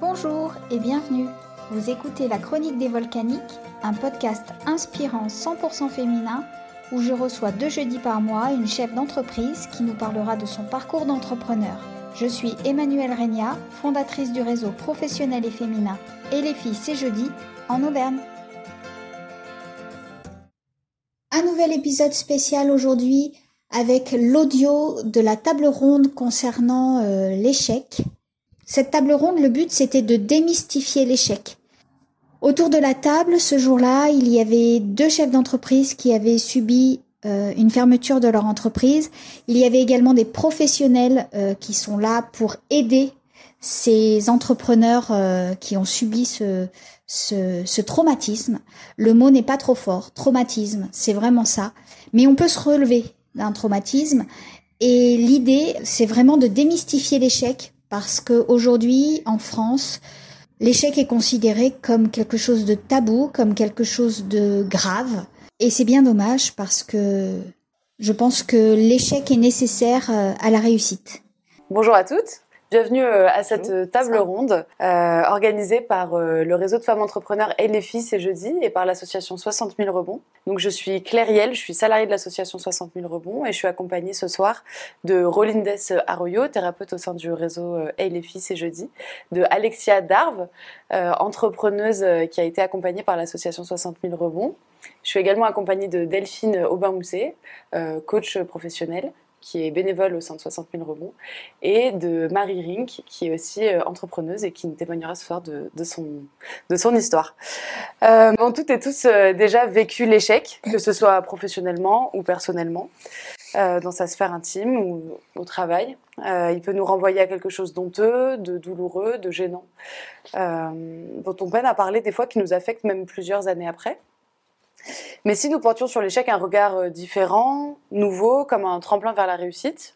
Bonjour et bienvenue. Vous écoutez La Chronique des Volcaniques, un podcast inspirant 100% féminin où je reçois deux jeudis par mois une chef d'entreprise qui nous parlera de son parcours d'entrepreneur. Je suis Emmanuelle Regna, fondatrice du réseau professionnel et féminin Et les filles c'est jeudi en Auvergne. Un nouvel épisode spécial aujourd'hui avec l'audio de la table ronde concernant euh, l'échec. Cette table ronde, le but c'était de démystifier l'échec. Autour de la table, ce jour-là, il y avait deux chefs d'entreprise qui avaient subi euh, une fermeture de leur entreprise. Il y avait également des professionnels euh, qui sont là pour aider ces entrepreneurs qui ont subi ce traumatisme. Le mot n'est pas trop fort, traumatisme, c'est vraiment ça. Mais on peut se relever d'un traumatisme. Et l'idée, c'est vraiment de démystifier l'échec parce qu'aujourd'hui, en France, l'échec est considéré comme quelque chose de tabou, comme quelque chose de grave. Et c'est bien dommage parce que je pense que l'échec est nécessaire euh, à la réussite. Bonjour à toutes. Bienvenue euh, à cette euh, table ronde euh, organisée par le réseau de femmes entrepreneurs et les filles, c'est jeudi, et par l'association 60 000 rebonds. Donc je suis Claire Yel, je suis salariée de l'association 60 000 rebonds et je suis accompagnée ce soir de Rolindes Arroyo, thérapeute au sein du réseau Et les filles, c'est jeudi, de Alexia Darve, entrepreneuse qui a été accompagnée par l'association 60 000 rebonds. Je suis également accompagnée de Delphine Aubin-Mousset, coach professionnel, qui est bénévole au sein de 60 000 rebonds, et de Marie Rink, qui est aussi euh, entrepreneuse et qui nous témoignera ce soir de, son, de son histoire. Euh, on toutes et tous euh, déjà vécu l'échec, que ce soit professionnellement ou personnellement, euh, dans sa sphère intime ou au travail. il peut nous renvoyer à quelque chose d'honteux, de douloureux, de gênant, dont on peine à parler des fois qui nous affecte même plusieurs années après. Mais si nous portions sur l'échec un regard euh, différent, nouveau, comme un tremplin vers la réussite,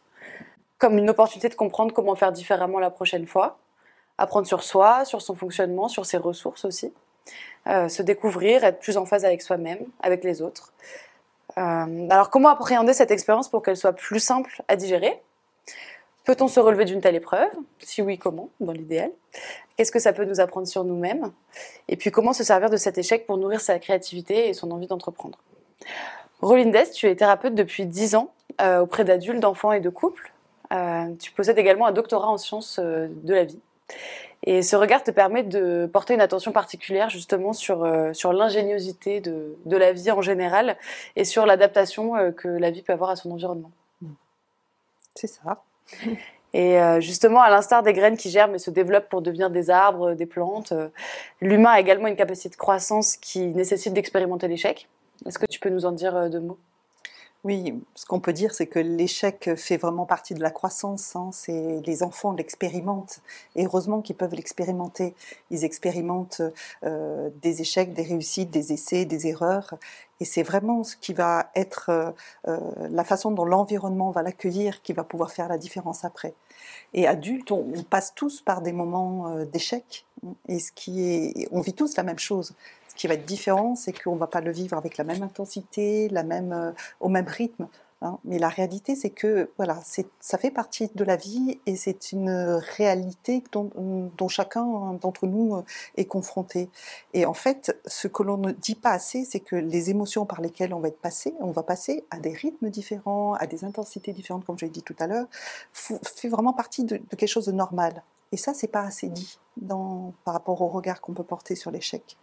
comme une opportunité de comprendre comment faire différemment la prochaine fois, apprendre sur soi, sur son fonctionnement, sur ses ressources aussi, euh, se découvrir, être plus en phase avec soi-même, avec les autres. Euh, alors comment appréhender cette expérience pour qu'elle soit plus simple à digérer? Peut-on se relever d'une telle épreuve? Si oui, comment? Dans l'idéal. Qu'est-ce que ça peut nous apprendre sur nous-mêmes Et puis comment se servir de cet échec pour nourrir sa créativité et son envie d'entreprendre Rolindes, tu es thérapeute depuis 10 ans euh, auprès d'adultes, d'enfants et de couples. Euh, tu possèdes également un doctorat en sciences euh, de la vie. Et ce regard te permet de porter une attention particulière justement sur, sur l'ingéniosité de, de, la vie en général et sur l'adaptation que la vie peut avoir à son environnement. C'est ça. Et euh, justement, à l'instar des graines qui germent et se développent pour devenir des arbres, des plantes, euh, l'humain a également une capacité de croissance qui nécessite d'expérimenter l'échec. Est-ce que tu peux nous en dire euh, deux mots? Oui, ce qu'on peut dire, c'est que l'échec fait vraiment partie de la croissance. Hein. C'est les enfants l'expérimentent, et heureusement qu'ils peuvent l'expérimenter. Ils expérimentent des échecs, des réussites, des essais, des erreurs, et c'est vraiment ce qui va être euh, euh, la façon dont l'environnement va l'accueillir qui va pouvoir faire la différence après. Et adulte, on, passe tous par des moments euh, d'échec. Et ce qui est, on vit tous la même chose. Ce qui va être différent, c'est qu'on ne va pas le vivre avec la même intensité, la même, au même rythme. Hein. Mais la réalité, c'est que voilà, ça fait partie de la vie et c'est une réalité dont, chacun d'entre nous euh, est confronté. Et en fait, ce que l'on ne dit pas assez, c'est que les émotions par lesquelles on va être passé, on va passer à des rythmes différents, à des intensités différentes, comme je l'ai dit tout à l'heure, fait vraiment partie de, quelque chose de normal. Et ça, c'est pas assez dit dans, par rapport au regard qu'on peut porter sur l'échec.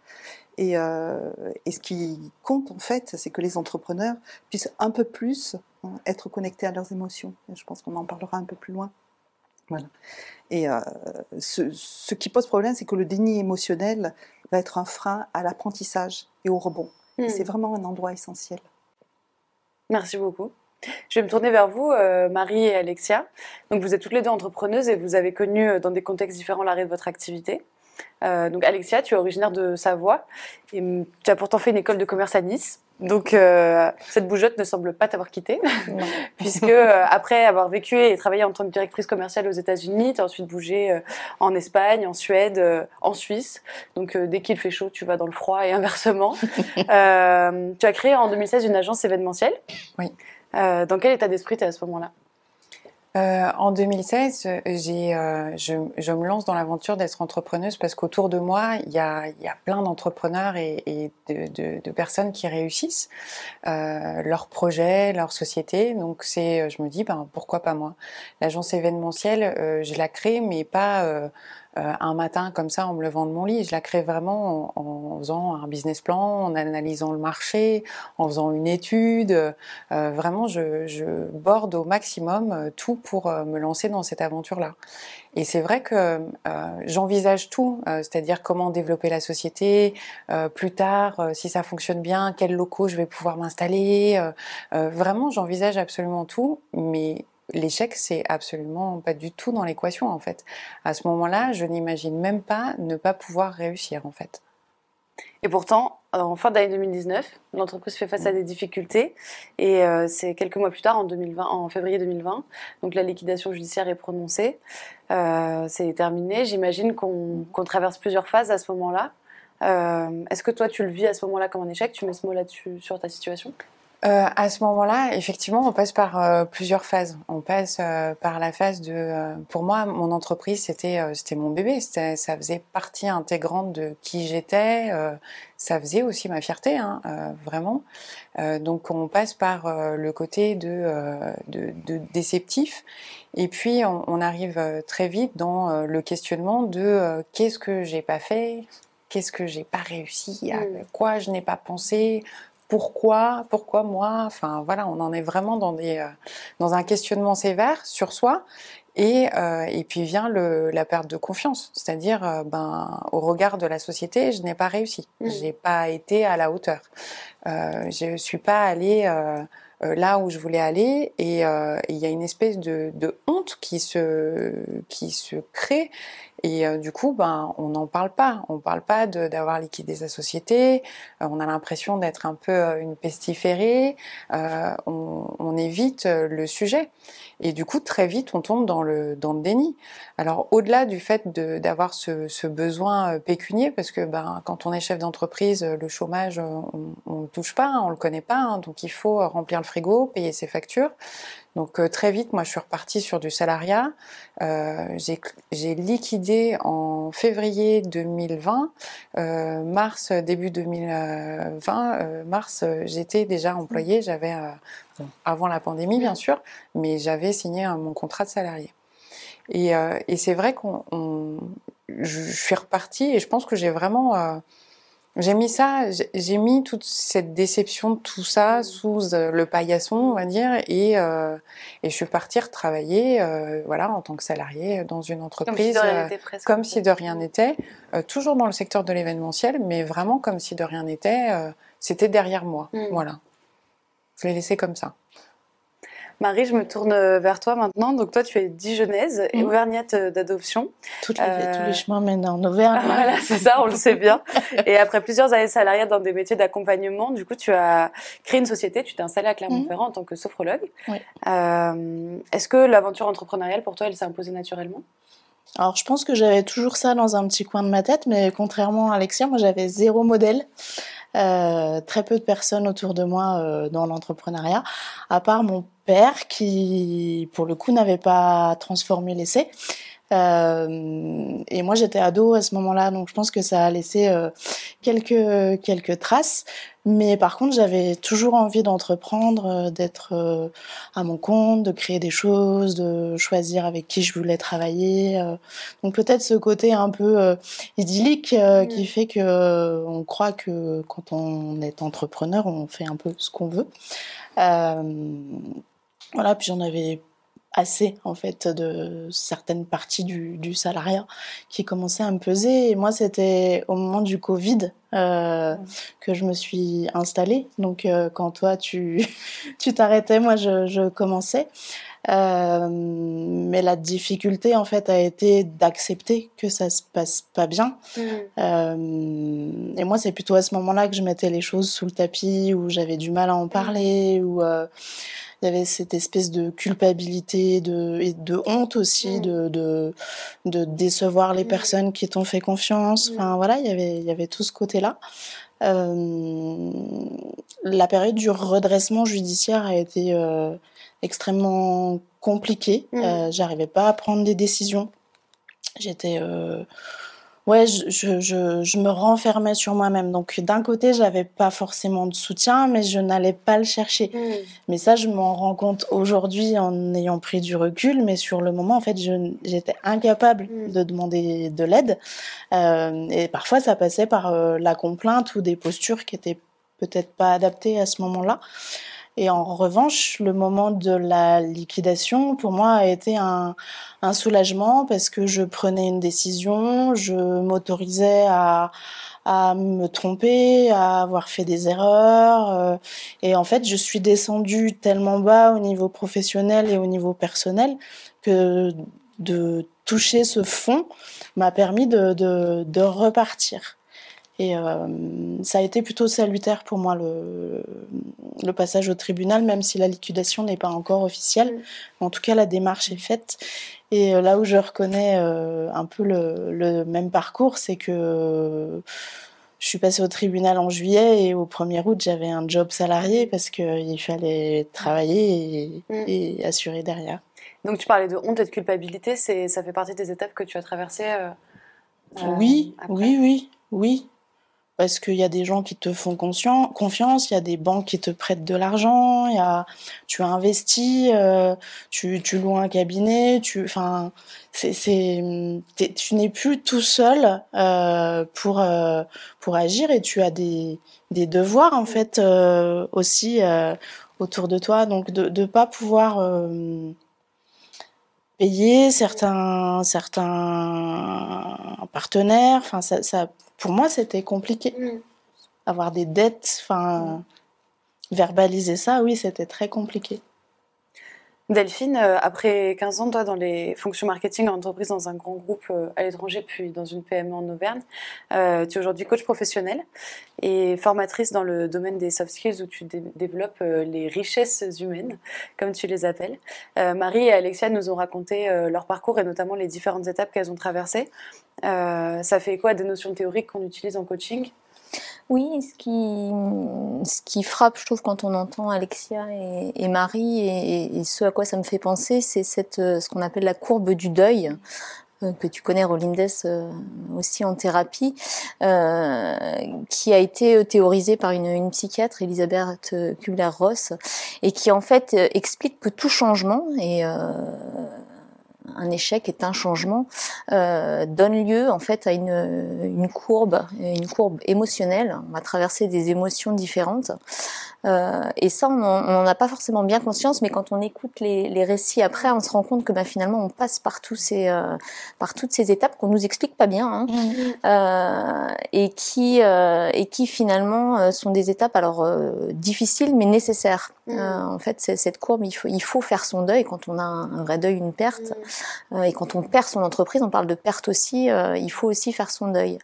Et, euh, et, ce qui compte en fait, c'est que les entrepreneurs puissent un peu plus hein, être connectés à leurs émotions. Et je pense qu'on en parlera un peu plus loin. Voilà. Et euh, ce, ce, qui pose problème, c'est que le déni émotionnel va être un frein à l'apprentissage et au rebond. Hmm. c'est vraiment un endroit essentiel. Merci beaucoup. Je vais me tourner vers vous, euh, Marie et Alexia. Donc, vous êtes toutes les deux entrepreneuses et vous avez connu dans des contextes différents l'arrêt de votre activité. Euh, donc Alexia, tu es originaire de Savoie et tu as pourtant fait une école de commerce à Nice. Donc euh, cette bougeotte ne semble pas t'avoir quitté, puisque euh, après avoir vécu et travaillé en tant que directrice commerciale aux États-Unis, tu as ensuite bougé en Espagne, en Suède, en Suisse. Donc dès qu'il fait chaud, tu vas dans le froid et inversement. tu as créé en 2016 une agence événementielle. Oui. Dans quel état d'esprit tu es à ce moment-là? Euh, en 2016, j'ai, euh, je, je, me lance dans l'aventure d'être entrepreneuse parce qu'autour de moi, il y a, y a plein d'entrepreneurs et, et de, de, de, personnes qui réussissent euh, leurs projets, leur société. Donc c'est, je me dis, ben pourquoi pas moi? L'agence événementielle, euh, je la crée, mais pas euh, euh, un matin comme ça en me levant de mon lit. Je la crée vraiment en, en faisant un business plan, en analysant le marché, en faisant une étude. Euh, vraiment, je, je, borde au maximum euh, tout pour euh, me lancer dans cette aventure-là. Et c'est vrai que euh, j'envisage tout, c'est-à-dire comment développer la société plus tard, si ça fonctionne bien, quels locaux je vais pouvoir m'installer. vraiment, j'envisage absolument tout, mais l'échec, c'est absolument pas du tout dans l'équation en fait. À ce moment-là, je n'imagine même pas ne pas pouvoir réussir en fait. Et pourtant, en fin d'année 2019, l'entreprise fait face à des difficultés et euh, c'est quelques mois plus tard, en, 2020, en février 2020, donc la liquidation judiciaire est prononcée, euh, c'est terminé. J'imagine qu'on qu traverse plusieurs phases à ce moment-là. Euh, Est-ce que toi, tu le vis à ce moment-là comme un échec? Tu mets ce mot là-dessus sur ta situation? Euh, à ce moment-là, effectivement, on passe par euh, plusieurs phases. On passe euh, par la phase de, euh, pour moi, mon entreprise, c'était, euh, c'était mon bébé. C'était, ça faisait partie intégrante de qui j'étais. ça faisait aussi ma fierté, hein, vraiment. donc, on passe par le côté de, de, de, déceptif. Et puis, on, on arrive très vite dans le questionnement de qu'est-ce que j'ai pas fait, qu'est-ce que j'ai pas réussi, à quoi je n'ai pas pensé, pourquoi, pourquoi moi Enfin voilà, on en est vraiment dans des euh, dans un questionnement sévère sur soi. Et, euh, et puis vient le, la perte de confiance, c'est-à-dire euh, ben au regard de la société, je n'ai pas réussi, mmh. j'ai pas été à la hauteur, euh, je suis pas allée euh, là où je voulais aller, et il y a une espèce de, de honte qui se qui se crée et euh, du coup, ben, on n'en parle pas. On parle pas d'avoir liquidé sa société. Euh, on a l'impression d'être un peu euh, une pestiférée. Euh, on, on, évite euh, le sujet. Et du coup, très vite, on tombe dans le, dans le déni. Alors, au-delà du fait d'avoir ce, ce, besoin pécunier, parce que ben, quand on est chef d'entreprise, le chômage, on ne touche pas, on le connaît pas. Hein, donc, il faut remplir le frigo, payer ses factures. Donc euh, très vite, moi, je suis repartie sur du salariat. Euh, j'ai liquidé en février 2020, euh, mars début 2020, euh, mars, euh, j'étais déjà employée. J'avais avant la pandémie, bien sûr, mais j'avais signé mon contrat de salarié. Et, et c'est vrai qu'on, je suis repartie et je pense que j'ai vraiment j'ai mis ça, j'ai mis toute cette déception, tout ça sous euh, le paillasson, on va dire, et, euh, et je suis partie travailler, euh, voilà, en tant que salariée dans une entreprise, comme si de rien n'était, euh, toujours dans le secteur de l'événementiel, mais vraiment comme si de rien n'était. Euh, C'était derrière moi, mmh. voilà. Je l'ai laissé comme ça. Marie, je me tourne vers toi maintenant. Donc toi, tu es dijonnaise et mmh. auvergnate d'adoption. Toutes les, euh... Tous les chemins mènent en Auvergne. voilà, c'est ça, on le sait bien. et après plusieurs années salariées dans des métiers d'accompagnement, du coup, tu as créé une société, tu t'es installée à Clermont-Ferrand mmh. en tant que sophrologue. Oui. Euh, Est-ce que l'aventure entrepreneuriale, pour toi, elle s'est imposée naturellement? Alors, je pense que j'avais toujours ça dans un petit coin de ma tête, mais contrairement à Alexia, moi, j'avais zéro modèle. Euh, très peu de personnes autour de moi euh, dans l'entrepreneuriat, à part mon père qui, pour le coup, n'avait pas transformé l'essai. Euh, et moi, j'étais ado à ce moment-là, donc je pense que ça a laissé euh, quelques quelques traces. Mais par contre, j'avais toujours envie d'entreprendre, euh, d'être euh, à mon compte, de créer des choses, de choisir avec qui je voulais travailler. Euh. Donc peut-être ce côté un peu idyllique mmh. qui fait que on croit que quand on est entrepreneur, on fait un peu ce qu'on veut. Voilà, puis j'en avais assez en fait de certaines parties du, du salariat qui commençaient à me peser. Et moi c'était au moment du Covid euh, que je me suis installée. Donc euh, quand toi tu tu t'arrêtais moi je, je commençais. Euh, mais la difficulté en fait a été d'accepter que ça se passe pas bien. Mmh. et moi c'est plutôt à ce moment-là que je mettais les choses sous le tapis où j'avais du mal à en parler mmh. ou euh, il y avait cette espèce de culpabilité de, et de honte aussi mmh. de, de, de, décevoir les mmh. personnes qui t'ont fait confiance. Mmh. Enfin voilà, il y avait, il y avait tout ce côté-là. Euh, la période du redressement judiciaire a été euh, extrêmement compliqué. Mmh. Euh, J'arrivais pas à prendre des décisions. J'étais ouais, je, je, je, je me renfermais sur moi-même. Donc d'un côté, j'avais pas forcément de soutien, mais je n'allais pas le chercher. Mmh. Mais ça, je m'en rends compte aujourd'hui en ayant pris du recul. Mais sur le moment, en fait, j'étais incapable Mm. de demander de l'aide. Euh, et parfois, ça passait par euh, la complainte ou des postures qui étaient peut-être pas adaptées à ce moment-là. Et en revanche, le moment de la liquidation, pour moi, a été un, soulagement parce que je prenais une décision, je m'autorisais à, me tromper, à avoir fait des erreurs. euh, et en fait, je suis descendue tellement bas au niveau professionnel et au niveau personnel que de toucher ce fond m'a permis de repartir. Et euh, ça a été plutôt salutaire pour moi le, le passage au tribunal, même si la liquidation n'est pas encore officielle. En tout cas, la démarche est faite. Et euh, là où je reconnais euh, un peu le, le même parcours, c'est que euh, je suis passée au tribunal en juillet et au 1er août, j'avais un job salarié parce qu'il fallait travailler et, Mm. et assurer derrière. Donc tu parlais de honte et de culpabilité, ça fait partie des étapes que tu as traversées. euh, oui, après? oui, oui, oui. Parce qu'il y a des gens qui te font confiance, il y a des banques qui te prêtent de l'argent, tu as investi, euh, tu, loues un cabinet, tu, n'es plus tout seul euh, pour euh, pour agir et tu as des des devoirs en fait aussi autour de toi, donc de de pas pouvoir payer certains certains partenaires. Ça, pour moi, c'était compliqué. Mm. Avoir des dettes, enfin, verbaliser ça, oui, c'était très compliqué. Delphine, euh, après 15 ans, toi, dans les fonctions marketing en entreprise, dans un grand groupe euh, à l'étranger, puis dans une PME en Auvergne, euh, tu es aujourd'hui coach professionnel et formatrice dans le domaine des soft skills où tu dé- développes euh, les richesses humaines, comme tu les appelles. Euh, Marie et Alexia nous ont raconté leur parcours et notamment les différentes étapes qu'elles ont traversées. Euh, ça fait quoi des notions théoriques qu'on utilise en coaching? Oui, ce qui, ce qui frappe, je trouve, quand on entend Alexia et, Marie, et, ce à quoi ça me fait penser, c'est cette, euh, ce qu'on appelle la courbe du deuil, euh, que tu connais, Rolindes, aussi en thérapie, qui a été théorisée par une, psychiatre, Elisabeth Kubler-Ross, et qui en fait explique que tout changement, et un échec est un changement, euh, donne lieu en fait à une, une courbe, une courbe émotionnelle. On va traverser des émotions différentes. Euh, et ça, on n'en a pas forcément bien conscience, mais quand on écoute les, les récits après, on se rend compte que ben, finalement, on passe par, tous ces, euh, par toutes ces étapes qu'on nous explique pas bien, hein, euh, et, qui, euh, et qui finalement euh, sont des étapes alors euh, difficiles mais nécessaires. Euh, en fait, cette courbe, il faut, il faut faire son deuil quand on a un, vrai deuil, une perte. Euh, et quand on perd son entreprise, on parle de perte aussi, euh, il faut aussi faire son deuil.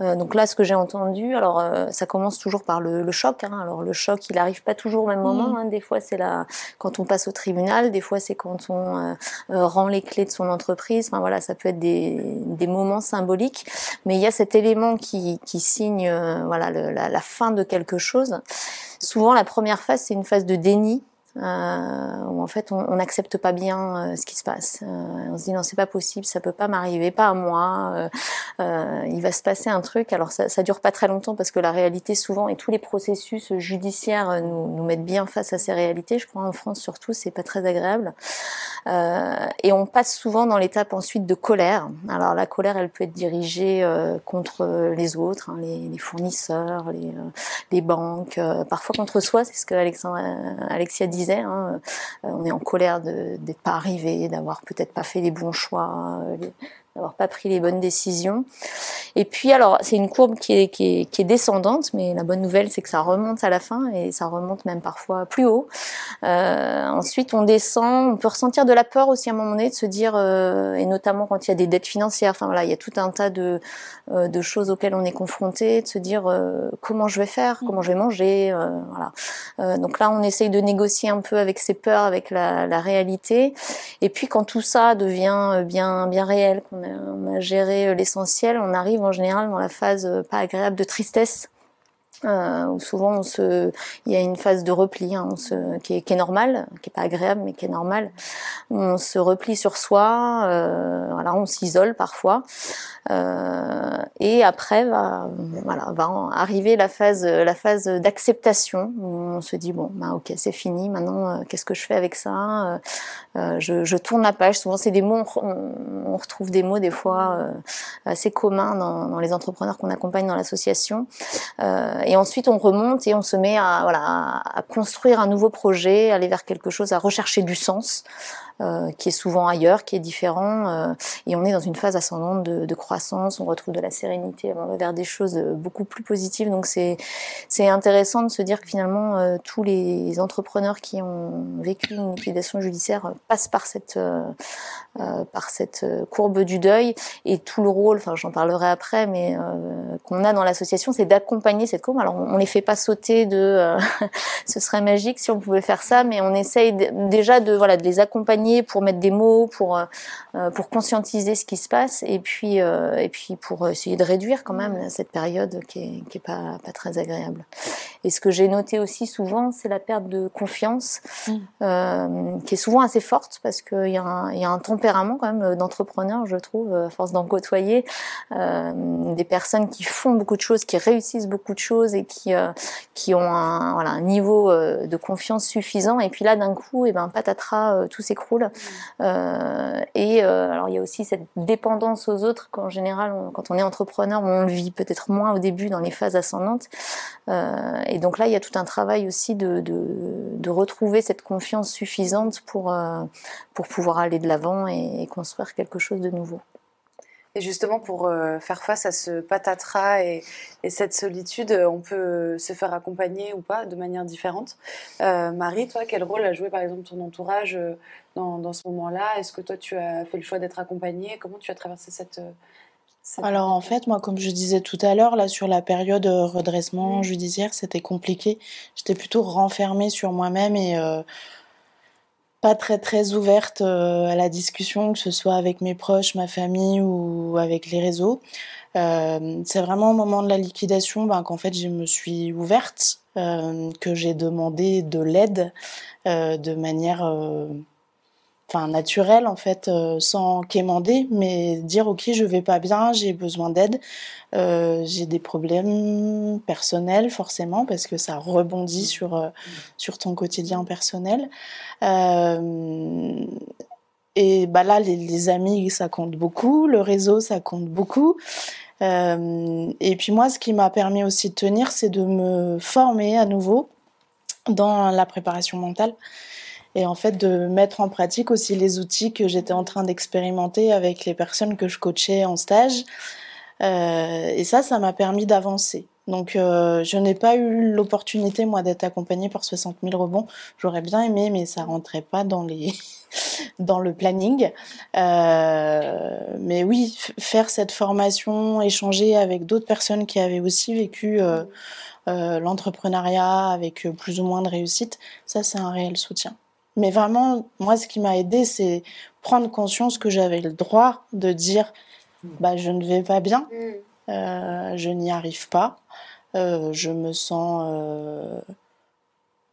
Euh, donc là, ce que j'ai entendu, alors euh, ça commence toujours par le, le choc. Hein. Alors le choc, il arrive pas toujours au même moment. Hein. Des fois, c'est là quand on passe au tribunal, des fois c'est quand on euh, euh, rend les clés de son entreprise. Enfin voilà, ça peut être des, des moments symboliques. Mais il y a cet élément qui, qui signe euh, voilà le- la, la fin de quelque chose. Souvent, la première phase, c'est une phase de déni. Euh, où en fait on n'accepte pas bien euh, ce qui se passe. Euh, on se dit non c'est pas possible, ça peut pas m'arriver, pas à moi. Euh, euh, il va se passer un truc. Alors ça, ça dure pas très longtemps parce que la réalité souvent et tous les processus judiciaires nous, nous mettent bien face à ces réalités. Je crois en France surtout c'est pas très agréable. Euh, et on passe souvent dans l'étape ensuite de colère. Alors la colère elle peut être dirigée contre les autres, hein, les, les fournisseurs, les, les banques, parfois contre soi. C'est ce que Alexandre, Alexia hein. Euh, on est en colère de d'être pas arrivé, d'avoir peut-être pas fait les bons choix, euh, d'avoir pas pris les bonnes décisions. Et puis alors c'est une courbe qui est, qui est, qui est descendante, mais la bonne nouvelle c'est que ça remonte à la fin et ça remonte même parfois plus haut. Euh, ensuite on descend, on peut ressentir de la peur aussi à un moment donné de se dire, euh, et notamment quand il y a des dettes financières. Enfin voilà, il y a tout un tas de euh, de choses auxquelles on est confronté, de se dire euh, comment je vais faire, comment je vais manger, euh, voilà. Euh, donc là, on essaye de négocier un peu avec ses peurs, avec la, la réalité. Et puis quand tout ça devient bien bien réel, qu'on on a géré euh, l'essentiel, on arrive en général dans la phase euh, pas agréable de tristesse. Euh, où souvent on il y a une phase de repli, hein, on se, qui, est, qui normale, qui est pas agréable mais qui est normale. On se replie sur soi, euh, on s'isole parfois, euh, et après va, voilà, arriver la phase, d'acceptation où on se dit bon, bah ok, c'est fini, maintenant euh, qu'est-ce que je fais avec ça? Euh, euh, je, tourne la page. Souvent c'est des mots, on, retrouve des mots des fois assez communs dans, les entrepreneurs qu'on accompagne dans l'association. Et ensuite, on remonte et on se met à, voilà, à construire un nouveau projet, aller vers quelque chose, à rechercher du sens. Euh, qui est souvent ailleurs, qui est différent, euh, et on est dans une phase ascendante de, croissance, on retrouve de la sérénité, on va vers des choses beaucoup plus positives. Donc c'est c'est intéressant de se dire que finalement euh, tous les entrepreneurs qui ont vécu une liquidation judiciaire passent par cette par cette courbe du deuil, et tout le rôle, enfin j'en parlerai après, mais qu'on a dans l'association, c'est d'accompagner cette courbe. Alors on, les fait pas sauter de, ce serait magique si on pouvait faire ça, mais on essaye déjà de voilà de les accompagner pour mettre des mots, pour euh, euh, pour conscientiser ce qui se passe, et puis euh, et puis pour essayer de réduire quand même cette période qui est qui est pas pas très agréable. Et ce que j'ai noté aussi souvent, c'est la perte de confiance, mm. qui est souvent assez forte parce qu'il y a un il y a un tempérament quand même d'entrepreneur, je trouve, à force d'en côtoyer, des personnes qui font beaucoup de choses, qui réussissent beaucoup de choses et qui qui ont un voilà un niveau de confiance suffisant, et puis là d'un coup, et eh ben patatras, tout s'écroule euh, et euh, alors il y a aussi cette dépendance aux autres qu'en général, quand on est entrepreneur, on le vit peut-être moins au début dans les phases ascendantes. Euh, et donc là, il y a tout un travail aussi de, retrouver cette confiance suffisante pour, pour pouvoir aller de l'avant et construire quelque chose de nouveau. Et justement, pour euh, faire face à ce patatras et, et, cette solitude, on peut se faire accompagner ou pas de manière différente. Euh, Marie, toi, quel rôle a joué par exemple ton entourage euh, dans, dans ce moment-là? Est-ce que toi, tu as fait le choix d'être accompagnée? Comment tu as traversé cette... cette Alors en fait, moi, comme je disais tout à l'heure, là sur la période redressement mmh. judiciaire, c'était compliqué. J'étais plutôt renfermée sur moi-même et pas très très ouverte euh, à la discussion, que ce soit avec mes proches, ma famille ou avec les réseaux. Euh, c'est vraiment au moment de la liquidation ben, qu'en fait je me suis ouverte, euh, que j'ai demandé de l'aide euh, de manière euh, enfin naturelle en fait, euh, sans quémander, mais dire ok je vais pas bien, j'ai besoin d'aide, euh, j'ai des problèmes personnels forcément parce que ça rebondit sur euh, sur ton quotidien personnel. et bah là les, les, amis ça compte beaucoup, le réseau ça compte beaucoup. et puis moi ce qui m'a permis aussi de tenir c'est de me former à nouveau dans la préparation mentale et en fait de mettre en pratique aussi les outils que j'étais en train d'expérimenter avec les personnes que je coachais en stage. Euh, et ça, ça m'a permis d'avancer. Donc euh, je n'ai pas eu l'opportunité moi d'être accompagnée par 60 000 rebonds. J'aurais bien aimé, mais ça rentrait pas dans les dans le planning. Euh, mais oui, faire cette formation, échanger avec d'autres personnes qui avaient aussi vécu euh, euh, l'entrepreneuriat avec plus ou moins de réussite, ça c'est un réel soutien. Mais vraiment, moi, ce qui m'a aidé, c'est prendre conscience que j'avais le droit de dire, bah, je ne vais pas bien, mm. euh, je n'y arrive pas, euh, je me sens euh,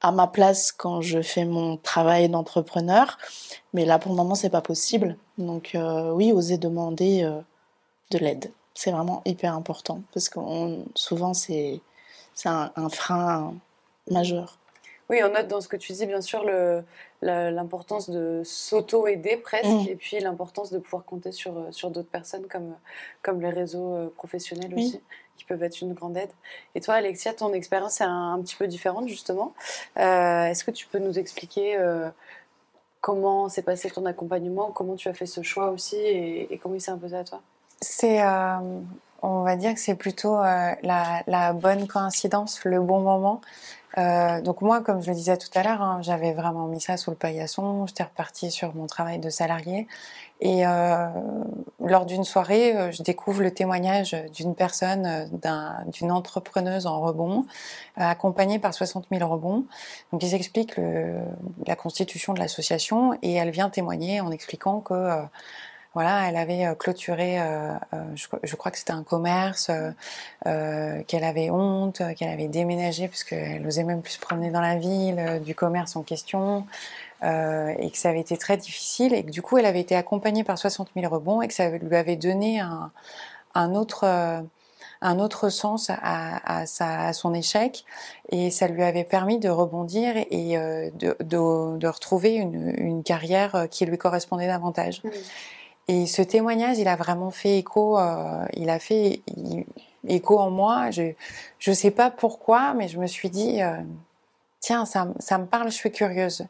à ma place quand je fais mon travail d'entrepreneur, mais là, pour le moment, c'est pas possible. Donc, euh, oui, oser demander euh, de l'aide, c'est vraiment hyper important parce que souvent, c'est un, un frein majeur. Oui, on note dans ce que tu dis, bien sûr, l'importance de s'auto-aider presque, mmh. et puis l'importance de pouvoir compter sur, euh, sur d'autres personnes comme, comme les réseaux euh, professionnels oui. aussi, qui peuvent être une grande aide. Et toi, Alexia, ton expérience est un, un, petit peu différente, justement. Euh, Est-ce que tu peux nous expliquer euh, comment s'est passé ton accompagnement, comment tu as fait ce choix aussi, et, et comment il s'est imposé à toi? C'est... Euh, on va dire que c'est plutôt la, la bonne coïncidence, le bon moment. Euh, donc moi, comme je le disais tout à l'heure, hein, j'avais vraiment mis ça sous le paillasson. J'étais repartie sur mon travail de salarié. Et euh, lors d'une soirée, euh, je découvre le témoignage d'une personne, euh, d'une entrepreneuse en rebond, euh, accompagnée par 60 000 rebonds. Donc ils expliquent le, la constitution de l'association et elle vient témoigner en expliquant que voilà, elle avait clôturé, je, crois que c'était un commerce, qu'elle avait honte, qu'elle avait déménagé parce qu'elle n'osait même plus se promener dans la ville, du commerce en question. et que ça avait été très difficile et que du coup elle avait été accompagnée par 60 000 rebonds et que ça lui avait donné un, autre un autre sens à, son échec et ça lui avait permis de rebondir et euh, de, retrouver une, carrière qui lui correspondait davantage. Et ce témoignage, il a vraiment fait écho, euh, il a fait écho en moi. Je ne sais pas pourquoi, mais je me suis dit, euh, tiens, ça, me parle, je suis curieuse.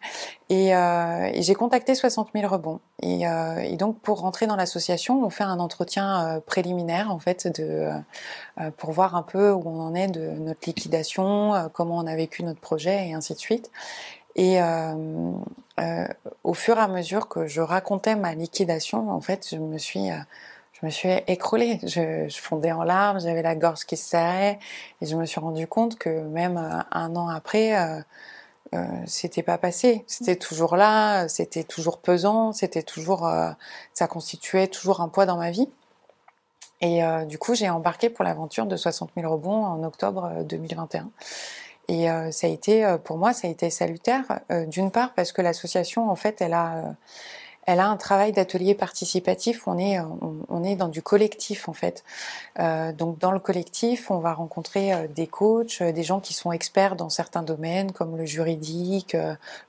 Et, euh, j'ai contacté 60 000 rebonds. Et, et, donc, pour rentrer dans l'association, on fait un entretien préliminaire, en fait, de, pour voir un peu où on en est de notre liquidation, comment on a vécu notre projet, et ainsi de suite. Et au fur et à mesure que je racontais ma liquidation, en fait, je me suis je me suis écroulée. Je, je fondais en larmes, j'avais la gorge qui se serrait, et je me suis rendu compte que même euh, un an après, euh, euh, c'était pas passé. C'était toujours là, c'était toujours pesant, c'était toujours, euh, ça constituait toujours un poids dans ma vie. Et euh, du coup, j'ai embarqué pour l'aventure de 60 000 rebonds en octobre 2021. Et ça a été, pour moi, ça a été salutaire. D'une part parce que l'association, en fait, elle a elle a un travail d'atelier participatif. On est, on, est dans du collectif en fait. Euh, donc dans le collectif, on va rencontrer euh, des coachs, euh, des gens qui sont experts dans certains domaines comme le juridique,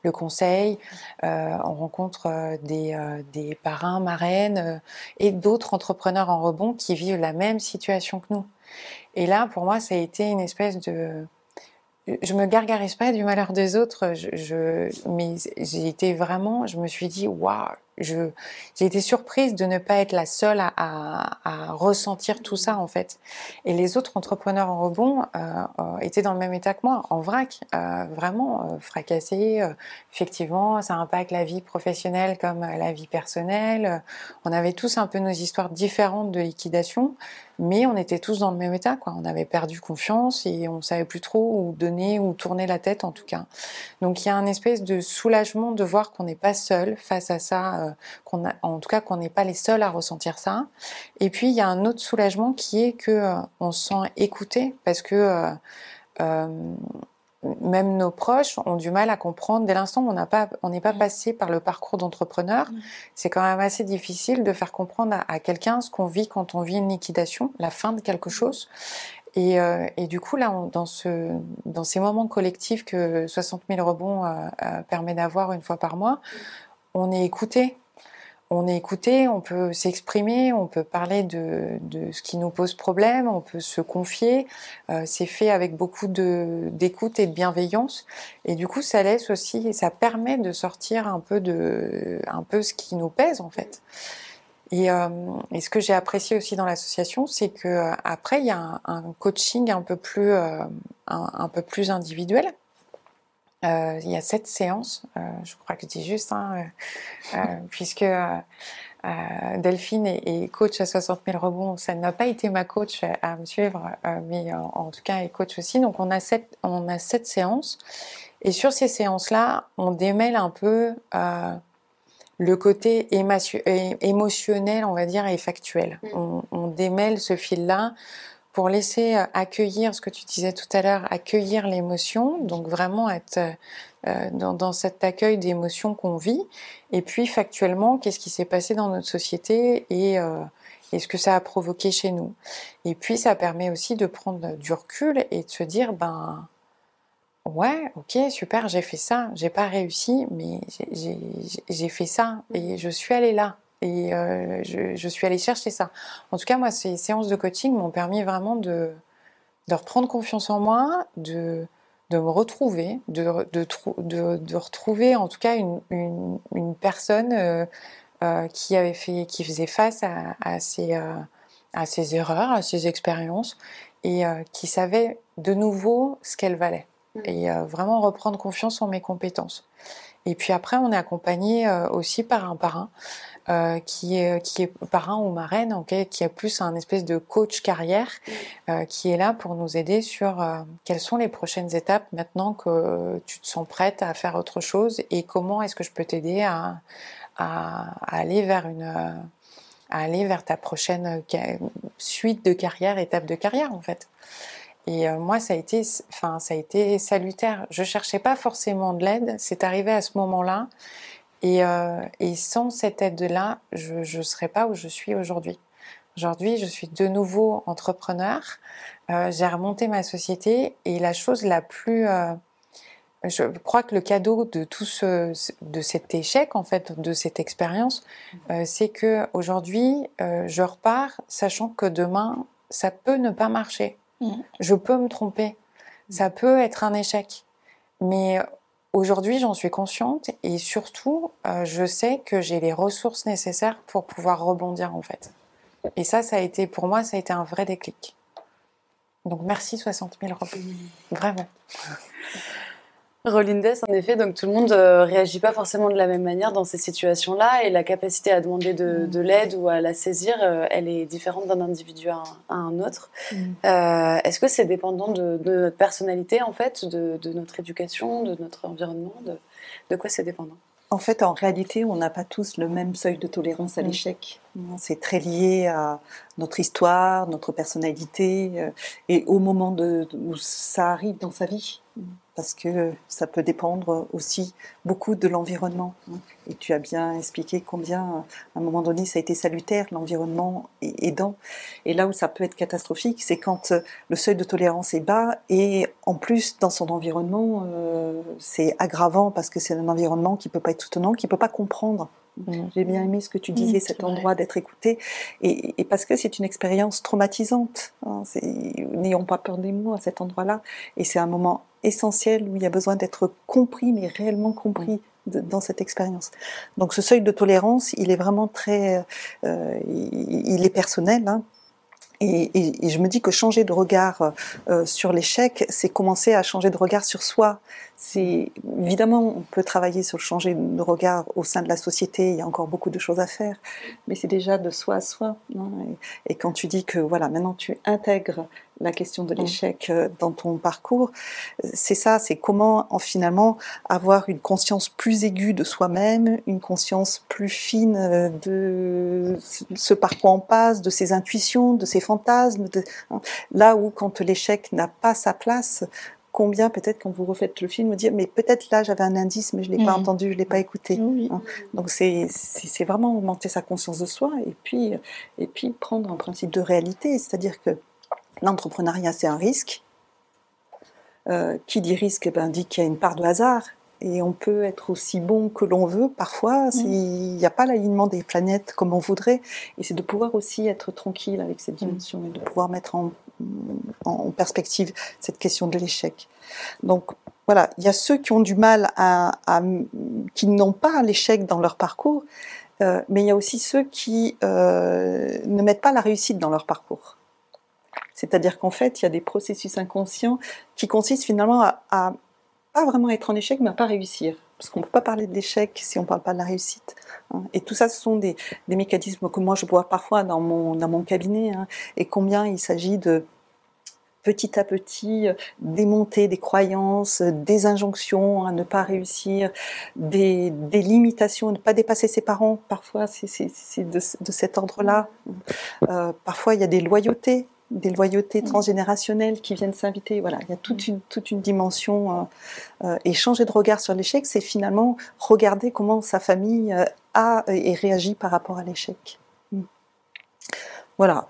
le conseil. on rencontre des, des parrains, marraines et d'autres entrepreneurs en rebond qui vivent la même situation que nous. Et là, pour moi, ça a été une espèce de je me gargarise pas du malheur des autres. Je, je mais j'ai été vraiment, je me suis dit, waouh, j'ai été surprise de ne pas être la seule à, ressentir tout ça en fait. Et les autres entrepreneurs en rebond euh, euh étaient dans le même état que moi, en vrac, euh, vraiment fracassés. Effectivement, ça impacte la vie professionnelle comme la vie personnelle. On avait tous un peu nos histoires différentes de liquidation, mais on était tous dans le même état. Quoi. On avait perdu confiance et on savait plus trop où donner, où tourner la tête en tout cas. Donc il y a un espèce de soulagement de voir qu'on n'est pas seul face à ça qu'on a, en tout cas qu'on n'est pas les seuls à ressentir ça. Et puis il y a un autre soulagement qui est que euh, on se sent écouté parce que euh, même nos proches ont du mal à comprendre. Dès l'instant où on n'a pas, on n'est pas mmh. passé par le parcours d'entrepreneur, mmh. c'est quand même assez difficile de faire comprendre à, à quelqu'un ce qu'on vit quand on vit une liquidation, la fin de quelque chose. Et, euh, et, du coup, là, on, dans, ce, dans ces moments collectifs que 60 000 rebonds euh, permet d'avoir une fois par mois, on est écouté on est écouté, on peut s'exprimer, on peut parler de, de, ce qui nous pose problème, on peut se confier. Euh, c'est fait avec beaucoup d'écoute et de bienveillance. Et du coup, ça laisse aussi, ça permet de sortir un peu de, un peu ce qui nous pèse en fait. Et, euh, et ce que j'ai apprécié aussi dans l'association, c'est que euh, après il y a un, un coaching un peu plus, euh, un, un peu plus individuel. Euh, il y a sept séances, euh, je crois que je dis juste, hein, euh, puisque euh, Delphine est, coach à 60 000 rebonds. Ça n'a pas été ma coach à, me suivre, mais en, en, tout cas, elle est coach aussi. Donc, on a sept, on a sept séances. Et sur ces séances-là, on démêle un peu le côté émotionnel, on va dire, et factuel. Mm. On, on démêle ce fil-là pour laisser euh, accueillir ce que tu disais tout à l'heure, accueillir l'émotion, donc vraiment être euh, dans, dans, cet accueil d'émotions qu'on vit, et puis factuellement, qu'est-ce qui s'est passé dans notre société et, euh, et ce que ça a provoqué chez nous. Et puis ça permet aussi de prendre du recul et de se dire, ben ouais, ok, super, j'ai fait ça, j'ai pas réussi, mais j'ai fait ça et je suis allée là. Et euh, je, je, suis allée chercher ça. En tout cas, moi, ces séances de coaching m'ont permis vraiment de, de reprendre confiance en moi, de, de me retrouver, de, de, retrouver en tout cas une, une, une personne euh, euh, qui avait fait, qui faisait face à, à ses, à ses erreurs, à ses expériences, et qui savait de nouveau ce qu'elle valait. Mmh. Et vraiment reprendre confiance en mes compétences. Et puis après, on est accompagné aussi par un parrain euh, qui est qui est parrain ou marraine, okay, qui est plus un espèce de coach carrière, euh, qui est là pour nous aider sur euh, quelles sont les prochaines étapes maintenant que tu te sens prête à faire autre chose et comment est-ce que je peux t'aider à, à, à, aller vers une à aller vers ta prochaine suite de carrière, étape de carrière en fait. Et moi, ça a été, enfin, ça a été salutaire. Je cherchais pas forcément de l'aide. C'est arrivé à ce moment-là. Et, et sans cette aide-là, je ne serais pas où je suis aujourd'hui. Aujourd'hui, je suis de nouveau entrepreneur. Euh, j'ai remonté ma société et la chose la plus, euh, je crois que le cadeau de tout ce, de cet échec en fait, de cette expérience, euh, c'est que aujourd'hui, je repars sachant que demain, ça peut ne pas marcher. Mmh. Je peux me tromper. Ça peut être un échec. Mais aujourd'hui, j'en suis consciente et surtout, je sais que j'ai les ressources nécessaires pour pouvoir rebondir en fait. Et ça, ça a été, pour moi, ça a été un vrai déclic. Donc merci 60 000 robes. Vraiment. Rolindes, en effet, donc tout le monde ne euh, réagit pas forcément de la même manière dans ces situations-là et la capacité à demander de, mm. l'aide ou à la saisir, euh, elle est différente d'un individu à un, autre. Mm. Euh, est-ce que c'est dépendant de, notre personnalité, en fait, de, notre éducation, de notre environnement de quoi c'est dépendant? En fait, en réalité, on n'a pas tous le même seuil de tolérance à mm. l'échec. C'est très lié à notre histoire, notre personnalité, euh, et au moment de, où ça arrive dans sa vie parce que ça peut dépendre aussi beaucoup de l'environnement. Et tu as bien expliqué combien, à un moment donné, ça a été salutaire, l'environnement aidant. Et là où ça peut être catastrophique, c'est quand le seuil de tolérance est bas et en plus, dans son environnement, euh, c'est aggravant parce que c'est un environnement qui peut pas être soutenant, qui peut pas comprendre J'ai bien aimé ce que tu disais, cet endroit d'être écouté, et, parce que c'est une expérience traumatisante. Hein, n'ayons pas peur des mots à cet endroit-là, et c'est un moment essentiel où il y a besoin d'être compris, mais réellement compris. dans cette expérience. Donc ce seuil de tolérance, il est vraiment très, euh, il, est personnel. Hein, et, et, et, je me dis que changer de regard euh, sur l'échec, c'est commencer à changer de regard sur soi. C'est évidemment, on peut travailler sur le changer de regard au sein de la société. Il y a encore beaucoup de choses à faire, mais c'est déjà de soi à soi. Hein. et, et, quand tu dis que voilà, maintenant tu intègres la question de mm. l'échec euh, dans ton parcours, c'est ça, c'est comment en finalement avoir une conscience plus aiguë de soi-même, une conscience plus fine euh, de ce par quoi on passe, de ses intuitions, de ses fantasmes. Hein. là où quand l'échec n'a pas sa place, combien peut-être quand vous refaites le film, vous dire mais peut-être là j'avais un indice mais je l'ai pas mm. entendu, je l'ai pas écouté. Hein. Donc c'est c'est vraiment augmenter sa conscience de soi et puis et puis prendre un principe de réalité, c'est-à-dire que L'entrepreneuriat, c'est un risque. Euh, qui dit risque eh ben, dit qu'il y a une part de hasard. Et on peut être aussi bon que l'on veut parfois mm. s'il n'y a pas l'alignement des planètes comme on voudrait. Et c'est de pouvoir aussi être tranquille avec cette mm. dimension et de pouvoir mettre en, perspective cette question de l'échec. Donc voilà, il y a ceux qui ont du mal à, qui n'ont pas l'échec dans leur parcours, euh, mais il y a aussi ceux qui euh, ne mettent pas la réussite dans leur parcours. C'est-à-dire qu'en fait, il y a des processus inconscients qui consistent finalement à, pas vraiment être en échec, mais à pas réussir. Parce qu'on ne peut pas parler de l'échec si on ne parle pas de la réussite. Hein. Et tout ça, ce sont des, mécanismes que moi je vois parfois dans mon, dans mon cabinet, hein. et combien il s'agit de petit à petit démonter des croyances, des injonctions à ne pas réussir, des, limitations, à ne pas dépasser ses parents. Parfois, c'est de, cet ordre-là. Euh, parfois, il y a des loyautés des loyautés mm. transgénérationnelles qui viennent s'inviter. Voilà, il y a toute mm. une, toute une dimension. Euh, euh, et changer de regard sur l'échec, c'est finalement regarder comment sa famille euh, a et réagit par rapport à l'échec. Mm. Voilà.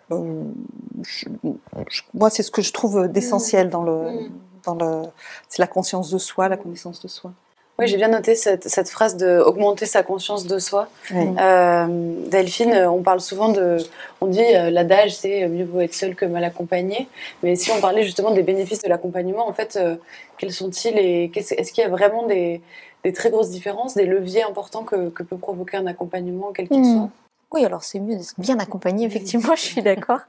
moi, c'est ce que je trouve d'essentiel dans le, dans le, c'est la conscience de soi, la connaissance de soi. Oui, j'ai bien noté cette, cette, phrase de augmenter sa conscience de soi. Euh, Delphine, on parle souvent de, on dit euh, l'adage c'est mieux vaut être seul que mal accompagné. Mais si on parlait justement des bénéfices de l'accompagnement, en fait, euh, quels sont-ils et est-ce qu'il y a vraiment des, des, très grosses différences, des leviers importants que, que peut provoquer un accompagnement, quel qu'il hmm. soit? Oui, alors c'est mieux d'être bien accompagné, effectivement, je suis d'accord.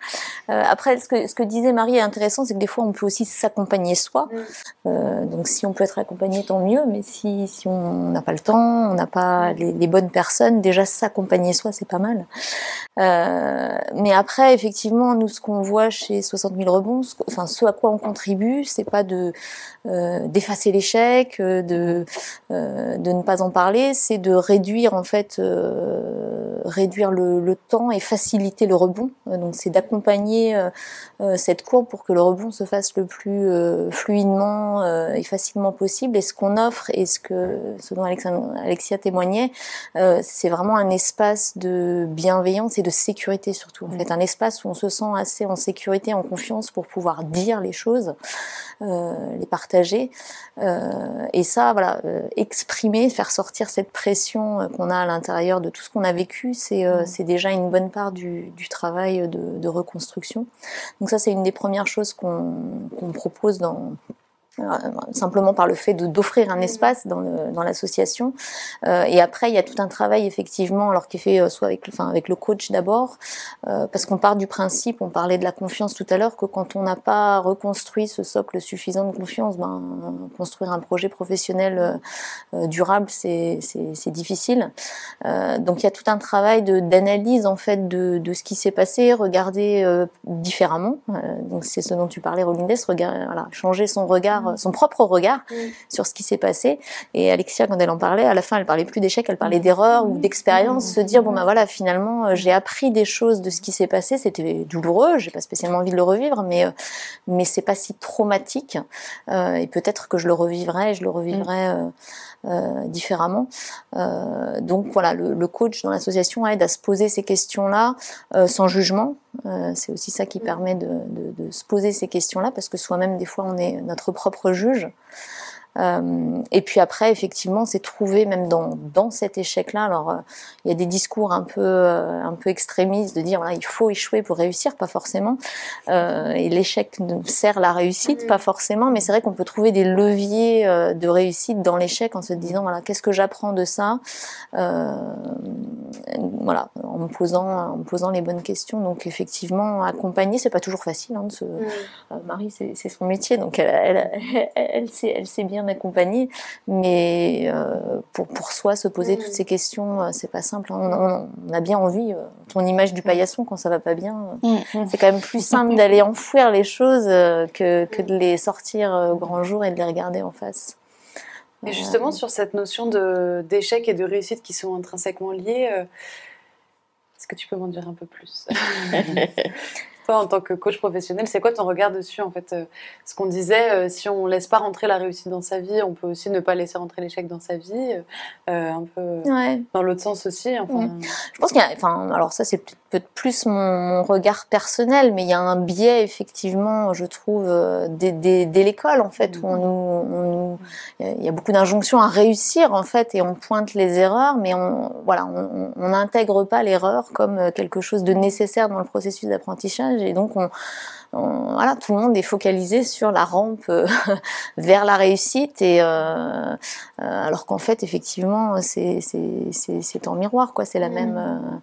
Euh, après, ce que, ce que disait Marie est intéressant, c'est que des fois, on peut aussi s'accompagner soi. Euh, donc, si on peut être accompagné, tant mieux. Mais si, si on n'a pas le temps, on n'a pas les, les, bonnes personnes, déjà s'accompagner soi, c'est pas mal. Euh, mais après, effectivement, nous, ce qu'on voit chez 60 000 rebonds, ce, enfin, ce à quoi on contribue, c'est pas de euh, d'effacer l'échec, euh, de de ne pas en parler, c'est de réduire en fait réduire le, temps et faciliter le rebond. donc c'est d'accompagner cette courbe pour que le rebond se fasse le plus fluidement et facilement possible. Et ce qu'on offre et ce que ce dont Alexia témoignait, c'est vraiment un espace de bienveillance et de sécurité surtout. En fait, un espace où on se sent assez en sécurité, en confiance pour pouvoir dire les choses, les partager. et ça, voilà, exprimer, faire sortir cette pression qu'on a à l'intérieur de tout ce qu'on a vécu, c'est euh, déjà une bonne part du, travail de, reconstruction. Donc ça, c'est une des premières choses qu'on propose dans, simplement par le fait d'offrir un espace dans l'association. Euh, et après, il y a tout un travail effectivement, alors qui est fait euh, soit avec, enfin, avec le coach d'abord, parce qu'on part du principe, on parlait de la confiance tout à l'heure, que quand on n'a pas reconstruit ce socle suffisant de confiance, ben, construire un projet professionnel durable, c'est difficile. donc il y a tout un travail d'analyse en fait de, de ce qui s'est passé, regarder différemment. donc c'est ce dont tu parlais, Rolindes, changer son regard son propre regard sur ce qui s'est passé. Et Alexia, quand elle en parlait, à la fin, elle parlait plus d'échecs, elle parlait d'erreurs ou d'expériences, se dire bon ben voilà, finalement, euh, j'ai appris des choses de ce qui s'est passé. C'était douloureux, j'ai pas spécialement envie de le revivre, mais euh, mais c'est pas si traumatique. Euh, et peut-être que je le revivrai, je le revivrai. Euh, différemment. Euh, donc voilà, le, coach dans l'association aide à se poser ces questions-là euh, sans jugement. c'est aussi ça qui permet de, de, de se poser ces questions-là parce que soi-même des fois on est notre propre juge. Euh, et puis après, effectivement, c'est trouvé même dans, dans cet échec-là. Alors, euh, il y a des discours un peu euh, un peu extrémistes de dire voilà, il faut échouer pour réussir, pas forcément. et l'échec sert la réussite, pas forcément. Mais c'est vrai qu'on peut trouver des leviers de réussite dans l'échec en se disant voilà, qu'est-ce que j'apprends de ça? Voilà, en me posant en me posant les bonnes questions. Donc effectivement, accompagner, c'est pas toujours facile. Hein, de se... Marie, c'est son métier, donc elle, elle, elle, elle, sait, elle sait bien accompagné, mais euh, pour, pour soi, se poser toutes ces questions, euh, c'est pas simple. Hein. On, a bien envie, euh, ton image du paillasson quand ça va pas bien, c'est quand même plus simple d'aller enfouir les choses que, que de les sortir au grand jour et de les regarder en face. Et justement, sur cette notion d'échec et de réussite qui sont intrinsèquement liées, est-ce que tu peux m'en dire un peu plus? En tant que coach professionnel, c'est quoi ton regard dessus en fait euh, Ce qu'on disait, euh, si on laisse pas rentrer la réussite dans sa vie, on peut aussi ne pas laisser rentrer l'échec dans sa vie, euh, un peu dans l'autre sens aussi. Enfin... Je pense qu'il y a, enfin, alors ça c'est peut-être plus mon, regard personnel, mais il y a un biais effectivement, je trouve, dès, dès, l'école en fait, où on nous, il y a beaucoup d'injonctions à réussir en fait, et on pointe les erreurs, mais on, voilà, on n'intègre pas l'erreur comme quelque chose de nécessaire dans le processus d'apprentissage et donc on, voilà, tout le monde est focalisé sur la rampe euh, vers la réussite et euh, euh, alors qu'en fait effectivement c'est c'est en miroir quoi, c'est la même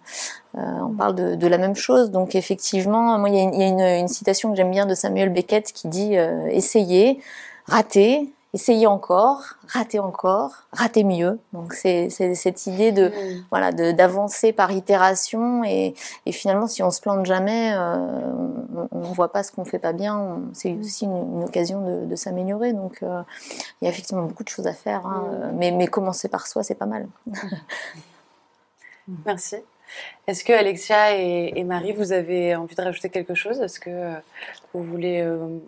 mmh. on parle de, de, la même chose donc effectivement moi il y a, y a une, une, citation que j'aime bien de Samuel Beckett qui dit essayez, ratez, essayer encore, rater encore, rater mieux. Donc c'est cette idée de voilà d'avancer par itération et, et, finalement si on se plante jamais, euh, on, ne voit pas ce qu'on fait pas bien. C'est mm. aussi une, occasion de, de s'améliorer. Donc euh, il y a effectivement beaucoup de choses à faire, hein, mm. mais, mais commencer par soi c'est pas mal. Merci. Est-ce que Alexia et, et, Marie, vous avez envie de rajouter quelque chose? Est-ce que vous voulez euh,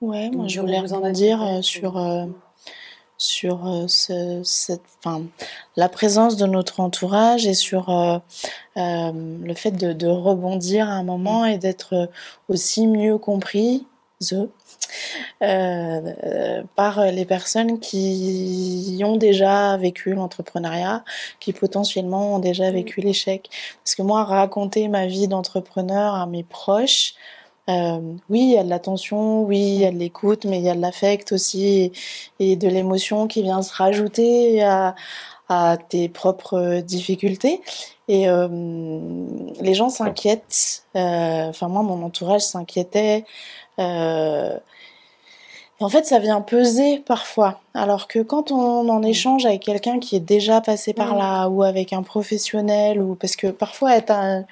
Ouais, moi je voulais vous en dire euh, sur, euh, sur euh, ce, cette, la présence de notre entourage et sur le fait de, de, rebondir à un moment et d'être aussi mieux compris par les personnes qui ont déjà vécu l'entrepreneuriat, qui potentiellement ont déjà vécu l'échec. Parce que moi, raconter ma vie d'entrepreneur à mes proches, euh, oui, il y a de l'attention, oui, il y a de l'écoute, mais il y a de l'affect aussi et, de l'émotion qui vient se rajouter à, à tes propres difficultés. Et euh, les gens s'inquiètent. Euh, enfin, moi, mon entourage s'inquiétait. Euh, en fait, ça vient peser parfois. Alors que quand on en échange avec quelqu'un qui est déjà passé par mmh. là, ou avec un professionnel, ou parce que parfois être un,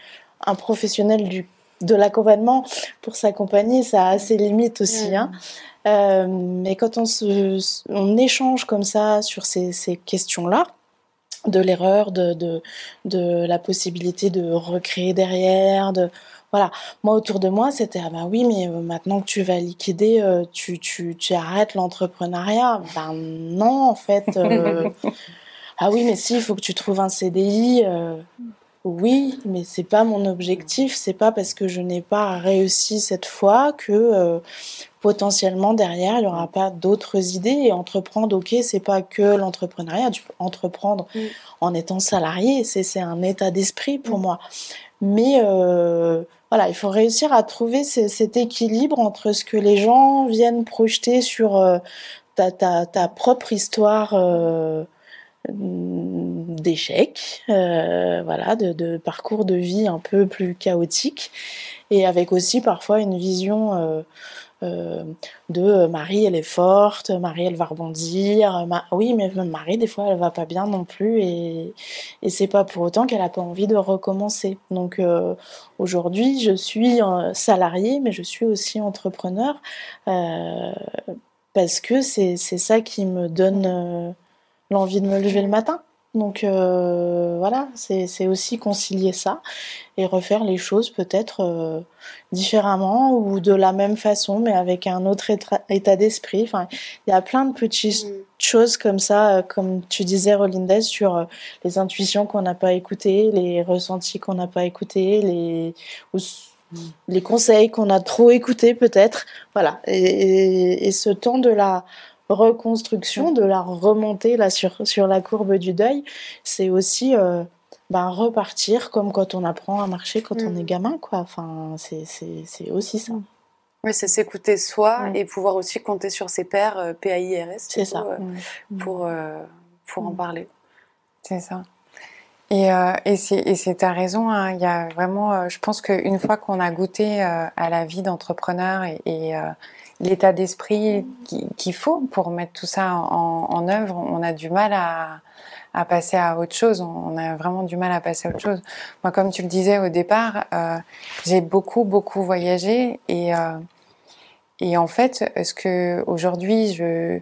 un professionnel du de l'accompagnement pour s'accompagner, ça a ses limites aussi. Hein. Euh, mais quand on, se, on échange comme ça sur ces, ces questions-là, de l'erreur, de, de, de la possibilité de recréer derrière, de voilà. Moi, autour de moi, c'était ah bah oui, mais euh, maintenant que tu vas liquider, euh, tu, tu, tu arrêtes l'entrepreneuriat. Ben non, en fait. Euh, ah oui, mais si, il faut que tu trouves un CDI. oui, mais c'est pas mon objectif. C'est pas parce que je n'ai pas réussi cette fois que potentiellement derrière il y aura pas d'autres idées et entreprendre. Ok, c'est pas que l'entrepreneuriat. Tu peux entreprendre mm. en étant salarié. C'est un état d'esprit pour mm. moi. Mais euh, voilà, il faut réussir à trouver cet équilibre entre ce que les gens viennent projeter sur euh, ta, ta, ta, propre histoire euh, d'échec, euh, voilà, de, de, parcours de vie un peu plus chaotique, et avec aussi parfois une vision euh, euh, de euh, Marie, elle est forte, Marie, elle va rebondir. oui, mais Marie, des fois, elle va pas bien non plus, et, c'est pas pour autant qu'elle a pas envie de recommencer. Donc euh, aujourd'hui, je suis salariée, mais je suis aussi entrepreneur parce que c'est ça qui me donne l'envie de me lever le matin. Donc euh, voilà, c'est aussi concilier ça et refaire les choses peut-être euh, différemment ou de la même façon, mais avec un autre état, d'esprit. Enfin, il y a plein de petites mm. choses comme ça, euh, comme tu disais, Rolindez, sur les intuitions qu'on n'a pas écoutées, les ressentis qu'on n'a pas écoutés, les mm. les conseils qu'on a trop écoutés peut-être. Voilà, et, et, ce temps de la reconstruction, de la remontée là sur, sur la courbe du deuil, c'est aussi euh, ben, repartir comme quand on apprend à marcher quand on mm. est gamin, quoi. Enfin, c'est aussi ça. Oui, c'est s'écouter soi et pouvoir aussi compter sur ses pairs euh, PAIRS. C'est ça. Euh, mm. pour, pour en mm. parler. C'est ça. Et, et c'est ta raison, hein. il y a vraiment, je pense qu'une fois qu'on a goûté à la vie d'entrepreneur et, et l'état d'esprit qu'il faut pour mettre tout ça en, œuvre, on a du mal à, passer à autre chose. On a vraiment du mal à passer à autre chose. Moi, comme tu le disais au départ, euh, j'ai beaucoup, beaucoup voyagé et, euh, et en fait, ce que aujourd'hui je,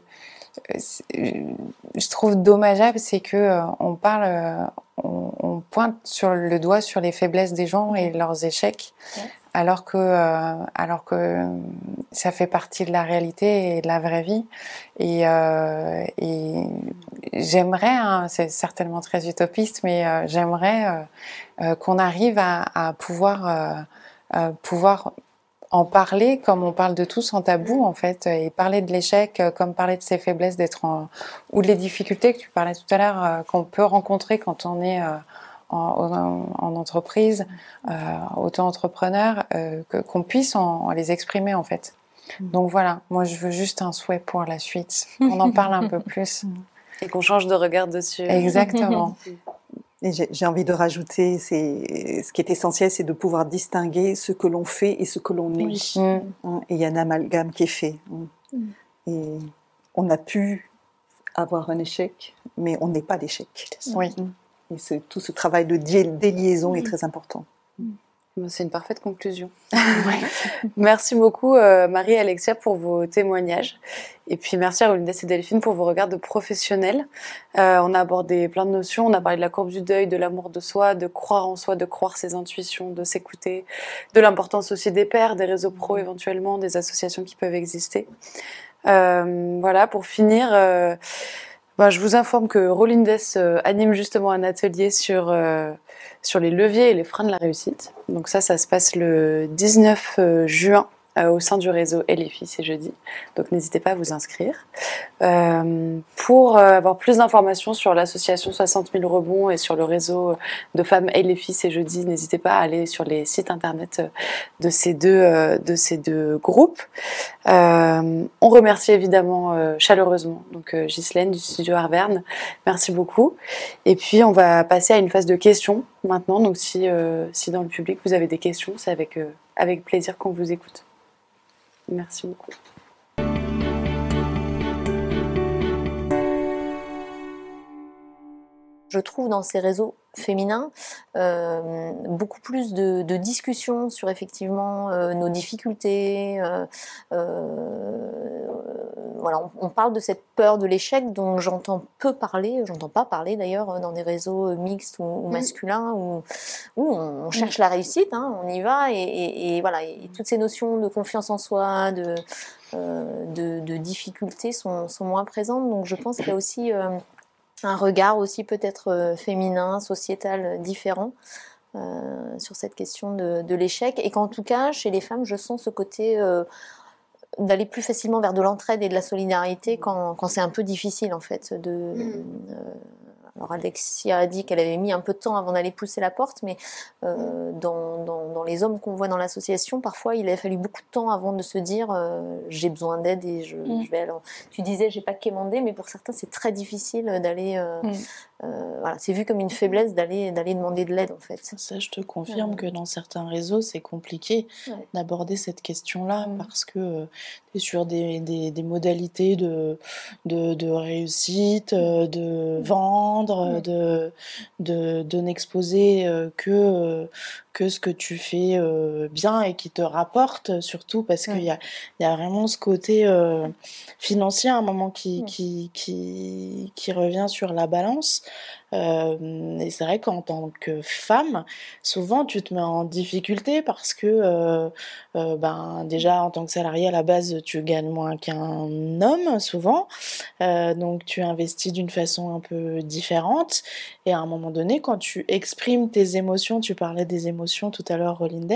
je trouve dommageable, c'est que euh, on parle, on, pointe sur le doigt sur les faiblesses des gens et leurs échecs, alors que euh, alors que ça fait partie de la réalité et de la vraie vie. Et, euh, j'aimerais hein, c'est certainement très utopiste mais euh, j'aimerais euh, qu'on arrive à, à pouvoir pouvoir en parler comme on parle de tout sans tabou en fait et parler de l'échec comme parler de ses faiblesses d'être ou de les difficultés que tu parlais tout à l'heure qu'on peut rencontrer quand on est en, entreprise, euh, auto-entrepreneur, euh, qu'on puisse en, les exprimer en fait. Mm. Donc voilà, moi je veux juste un souhait pour la suite. On en parle un peu plus. Et qu'on change de regard dessus. Exactement. J'ai envie de rajouter, c'est ce qui est essentiel, c'est de pouvoir distinguer ce que l'on fait et ce que l'on est. Mm. Hein, et il y a un amalgame qui est fait. Hein. Mm. Et on a pu avoir un échec, mais on n'est pas l'échec. Oui. Et tout ce travail de déliaison est très important. C'est une parfaite conclusion. merci beaucoup euh, Marie et Alexia pour vos témoignages. Et puis merci à Rolinda et Delphine pour vos regards de professionnels. Euh, on a abordé plein de notions. On a parlé de la courbe du deuil, de l'amour de soi, de croire en soi, de croire ses intuitions, de s'écouter, de l'importance aussi des pairs, des réseaux pro éventuellement, des associations qui peuvent exister. Euh, voilà, pour finir bah, je vous informe que Rolindes euh, anime justement un atelier sur, euh, sur les leviers et les freins de la réussite. Donc ça, ça se passe le 19 euh, juin au sein du réseau filles, c'est jeudi. Donc n'hésitez pas à vous inscrire. Euh, pour euh, avoir plus d'informations sur l'association 60 000 rebonds et sur le réseau de femmes filles, c'est jeudi, n'hésitez pas à aller sur les sites internet de ces deux, de ces deux groupes. on remercie évidemment chaleureusement donc Ghislaine du studio Arverne. Merci beaucoup. Et puis on va passer à une phase de questions maintenant. Donc si, si dans le public vous avez des questions, c'est avec, avec plaisir qu'on vous écoute. Merci beaucoup. Je trouve dans ces réseaux féminins euh, beaucoup plus de, discussions sur effectivement euh, nos difficultés, euh, voilà, on, parle de cette peur de l'échec dont j'entends peu parler, j'entends pas parler d'ailleurs dans des réseaux mixtes ou, mm. masculins où, où on, cherche la réussite, hein, on y va et, voilà, et toutes ces notions de confiance en soi, de, de, de difficultés sont, sont, moins présentes. Donc je pense qu'il y a aussi un regard aussi peut-être féminin, sociétal différent. Euh, sur cette question de, l'échec et qu'en tout cas chez les femmes je sens ce côté euh, d'aller plus facilement vers de l'entraide et de la solidarité quand, c'est un peu difficile en fait de, mm. euh, alors Alexia a dit qu'elle avait mis un peu de temps avant d'aller pousser la porte, mais euh, dans, dans, les hommes qu'on voit dans l'association, parfois il a fallu beaucoup de temps avant de se dire euh, j'ai besoin d'aide et je, mm. vais. Alors, tu disais j'ai pas quémandé, mais pour certains c'est très difficile d'aller. Euh, mm. voilà, c'est vu comme une faiblesse d'aller d'aller demander de l'aide en fait. Ça, je te confirme que dans certains réseaux c'est compliqué d'aborder cette question-là mm. parce que tu es sur des, des, des modalités de, de, de réussite, de vente de, de, n'exposer euh, que, euh, que ce que tu fais euh, bien et qui te rapporte, surtout parce qu'il y a, y a vraiment ce côté financier à un moment qui, qui, qui, qui, revient sur la balance. Euh, et c'est vrai qu'en tant que femme, souvent tu te mets en difficulté parce que, euh, euh, ben, déjà en tant que salarié à la base, tu gagnes moins qu'un homme souvent, donc tu investis d'une façon un peu différente. Et à un moment donné, quand tu exprimes tes émotions, tu parlais des émotions tout à l'heure, Rolindes,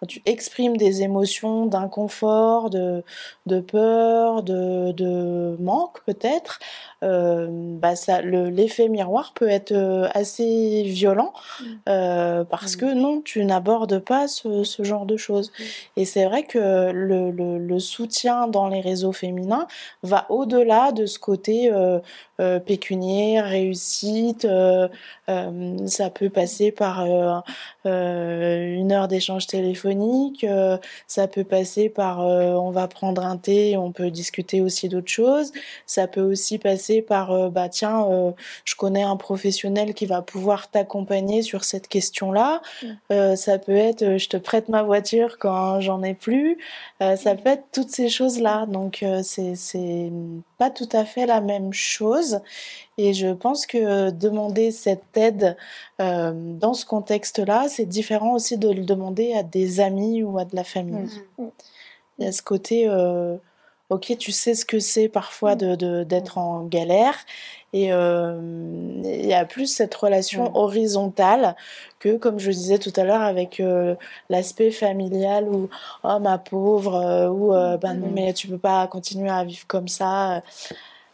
quand tu exprimes des émotions d'inconfort, de, de peur, de, de manque peut-être, bah ça, l'effet miroir peut être euh, assez violent mmh. euh, parce mmh. que non, tu n'abordes pas ce, genre de choses. Mmh. Et c'est vrai que le, soutien dans les réseaux féminins va au-delà de ce côté euh, euh, pécuniaire, réussite. Euh, euh, ça peut passer par une heure d'échange téléphonique. ça peut passer par on va prendre un thé, on peut discuter aussi d'autres choses. Ça peut aussi passer par bah tiens, je connais un professionnel qui va pouvoir t'accompagner sur cette question-là. Mm. ça peut être je te prête ma voiture quand j'en ai plus. ça peut être toutes ces choses-là. Donc c'est pas tout à fait la même chose. Et je pense que demander cette aide euh, dans ce contexte-là, c'est différent aussi de le demander à des amis ou à de la famille. Mmh. Il y a ce côté, euh, ok, tu sais ce que c'est parfois d'être de, d'être en galère. Et euh, il y a plus cette relation horizontale que, comme je disais tout à l'heure, avec l'aspect familial ou oh ma pauvre, ou ben non, mais tu peux pas continuer à vivre comme ça.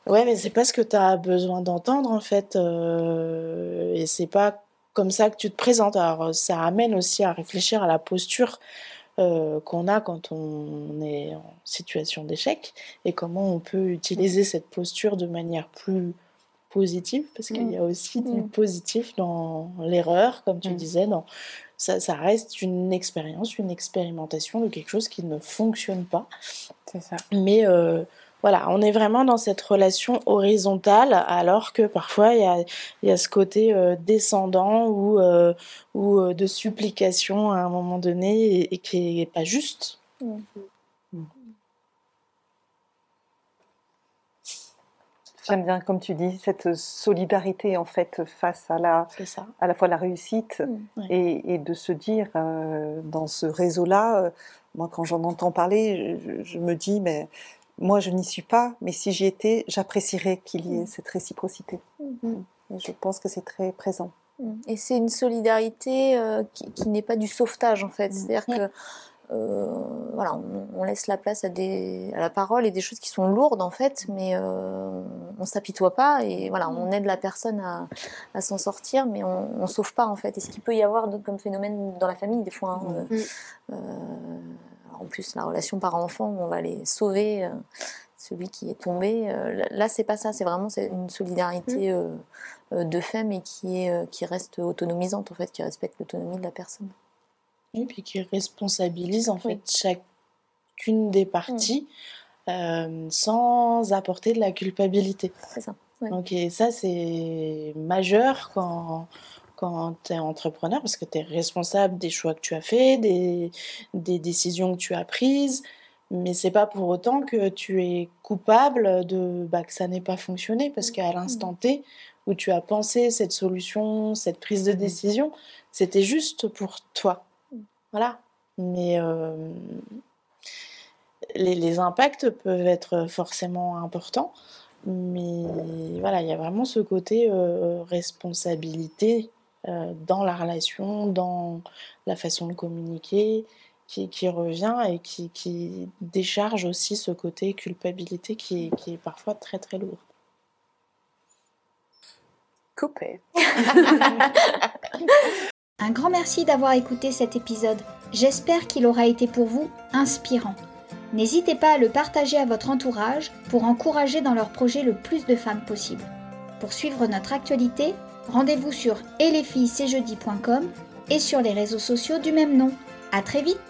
Ouais, mais c'est pas ce que tu as besoin d'entendre en fait. Euh, et c'est pas comme ça que tu te présentes. Alors ça amène aussi à réfléchir à la posture euh, qu'on a quand on est en situation d'échec et comment on peut utiliser cette posture de manière plus positive parce qu'il y a mmh. aussi du mmh. positif dans l'erreur, comme tu mmh. disais, dans ça, ça, reste une expérience, une expérimentation de quelque chose qui ne fonctionne pas. C'est ça. Mais euh, voilà, on est vraiment dans cette relation horizontale, alors que parfois il y a, ce côté euh, descendant ou, euh, ou euh, de supplication à un moment donné et, qui n'est pas juste. J'aime bien, comme tu dis, cette solidarité en fait face à la, à la fois la réussite mm. et, de se dire dans ce réseau-là, moi quand j'en entends parler, je, me dis mais moi, je n'y suis pas, mais si j'y étais, j'apprécierais qu'il y ait mm. cette réciprocité. Mm. Et je pense que c'est très présent. Mm. Et c'est une solidarité euh, qui, n'est pas du sauvetage, en fait. C'est-à-dire que euh, voilà, on, laisse la place à, des, à la parole et des choses qui sont lourdes, en fait, mais euh, on s'apitoie pas et voilà, on aide la personne à, à s'en sortir, mais on ne sauve pas, en fait. Et ce qu'il peut y avoir comme phénomène dans la famille, des fois, hein, en plus la relation par-enfant où on va aller sauver euh, celui qui est tombé. Euh, là, c'est pas ça, c'est vraiment une solidarité mm. euh, de femmes et qui, est, qui reste autonomisante, en fait, qui respecte l'autonomie de la personne. Et puis qui responsabilise en fait chacune des parties mm. sans apporter de la culpabilité. C'est ça. Donc, ça, c'est majeur quand quand tu es entrepreneur parce que tu es responsable des choix que tu as faits, des, des décisions que tu as prises. Mais c'est pas pour autant que tu es coupable de bah, que ça n'ait pas fonctionné, parce qu'à l'instant T où tu as pensé cette solution, cette prise de décision, c'était juste pour toi. Voilà. Mais euh, les, les, impacts peuvent être forcément importants. Mais voilà, il y a vraiment ce côté euh, responsabilité dans la relation, dans la façon de communiquer, qui, qui revient et qui, qui, décharge aussi ce côté culpabilité qui, qui est parfois très très lourd. Coupé. Un grand merci d'avoir écouté cet épisode. J'espère qu'il aura été pour vous inspirant. N'hésitez pas à le partager à votre entourage pour encourager dans leur projet le plus de femmes possible. Pour suivre notre actualité, rendez-vous sur et et sur les réseaux sociaux du même nom. À très vite